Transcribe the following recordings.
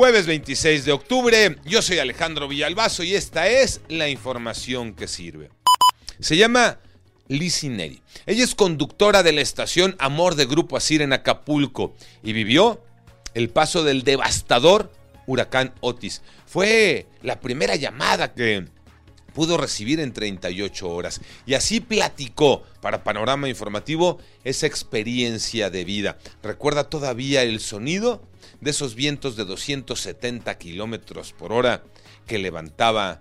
Jueves 26 de octubre, yo soy Alejandro Villalbazo y esta es la información que sirve. Se llama Lizzie Neri. Ella es conductora de la estación Amor de Grupo Asir en Acapulco y vivió el paso del devastador huracán Otis. Fue la primera llamada que pudo recibir en 38 horas. Y así platicó para Panorama Informativo esa experiencia de vida. Recuerda todavía el sonido de esos vientos de 270 kilómetros por hora que levantaba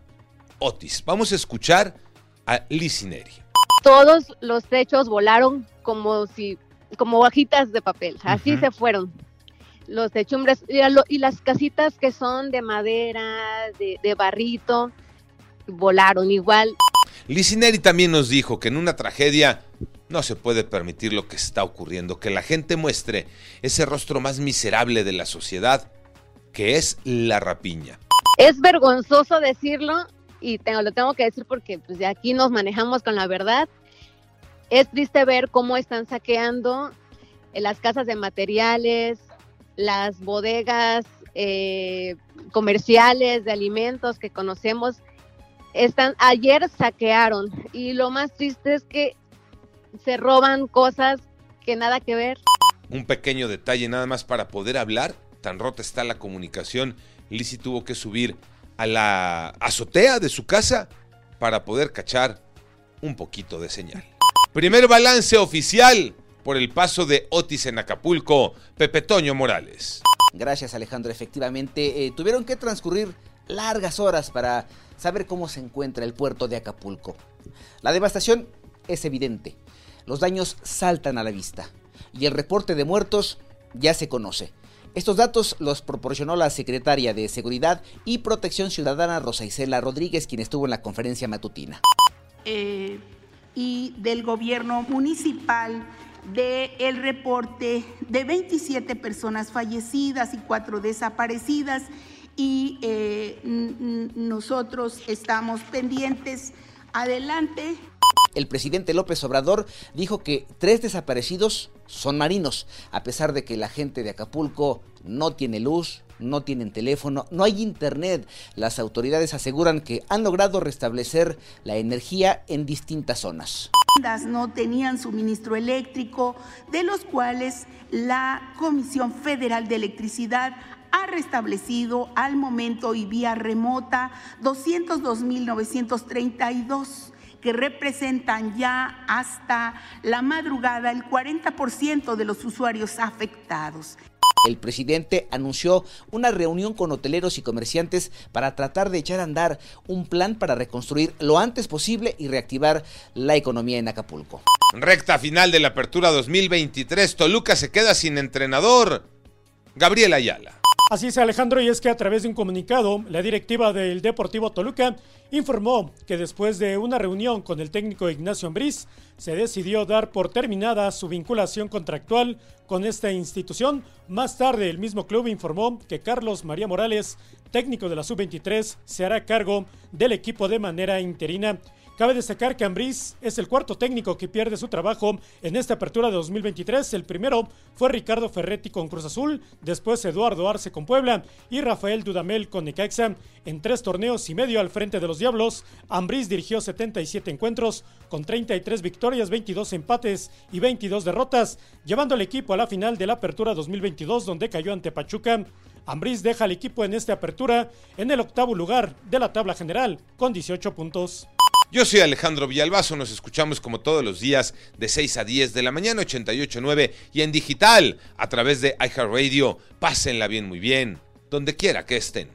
Otis. Vamos a escuchar a Licineri. Todos los techos volaron como si como hojitas de papel, así se fueron los techumbres y, las casitas que son de madera, de, de barrito, volaron igual. Licineri también nos dijo que en una tragedia no se puede permitir lo que está ocurriendo, que la gente muestre ese rostro más miserable de la sociedad, que es la rapiña. Es vergonzoso decirlo y tengo, lo tengo que decir porque pues, de aquí nos manejamos con la verdad. Es triste ver cómo están saqueando las casas de materiales, las bodegas eh, comerciales de alimentos que conocemos están, ayer saquearon y lo más triste es que se roban cosas que nada que ver. Un pequeño detalle nada más para poder hablar, tan rota está la comunicación, Lizzie tuvo que subir a la azotea de su casa para poder cachar un poquito de señal. Primer balance oficial por el paso de Otis en Acapulco, Pepe Toño Morales. Gracias Alejandro, efectivamente eh, tuvieron que transcurrir largas horas para saber cómo se encuentra el puerto de Acapulco. La devastación es evidente, los daños saltan a la vista y el reporte de muertos ya se conoce. Estos datos los proporcionó la secretaria de Seguridad y Protección Ciudadana Rosa Isela Rodríguez, quien estuvo en la conferencia matutina. Eh, y del gobierno municipal del el reporte de 27 personas fallecidas y cuatro desaparecidas y eh, nosotros estamos pendientes. Adelante. El presidente López Obrador dijo que tres desaparecidos son marinos, a pesar de que la gente de Acapulco no tiene luz, no tienen teléfono, no hay internet. Las autoridades aseguran que han logrado restablecer la energía en distintas zonas. No tenían suministro eléctrico, de los cuales la Comisión Federal de Electricidad ha restablecido al momento y vía remota 202.932 que representan ya hasta la madrugada el 40% de los usuarios afectados. El presidente anunció una reunión con hoteleros y comerciantes para tratar de echar a andar un plan para reconstruir lo antes posible y reactivar la economía en Acapulco. Recta final de la apertura 2023, Toluca se queda sin entrenador. Gabriel Ayala. Así es Alejandro, y es que a través de un comunicado, la directiva del Deportivo Toluca informó que después de una reunión con el técnico Ignacio Ambriz, se decidió dar por terminada su vinculación contractual con esta institución. Más tarde, el mismo club informó que Carlos María Morales, técnico de la Sub-23, se hará cargo del equipo de manera interina. Cabe destacar que Ambriz es el cuarto técnico que pierde su trabajo en esta apertura de 2023. El primero fue Ricardo Ferretti con Cruz Azul, después Eduardo Arce con Puebla y Rafael Dudamel con Necaxa. En tres torneos y medio al frente de los Diablos, Ambriz dirigió 77 encuentros con 33 victorias, 22 empates y 22 derrotas, llevando al equipo a la final de la apertura 2022 donde cayó ante Pachuca. Ambriz deja al equipo en esta apertura en el octavo lugar de la tabla general con 18 puntos. Yo soy Alejandro Villalbazo, nos escuchamos como todos los días de 6 a 10 de la mañana 88.9 y en digital a través de iHeartRadio. Pásenla bien, muy bien, donde quiera que estén.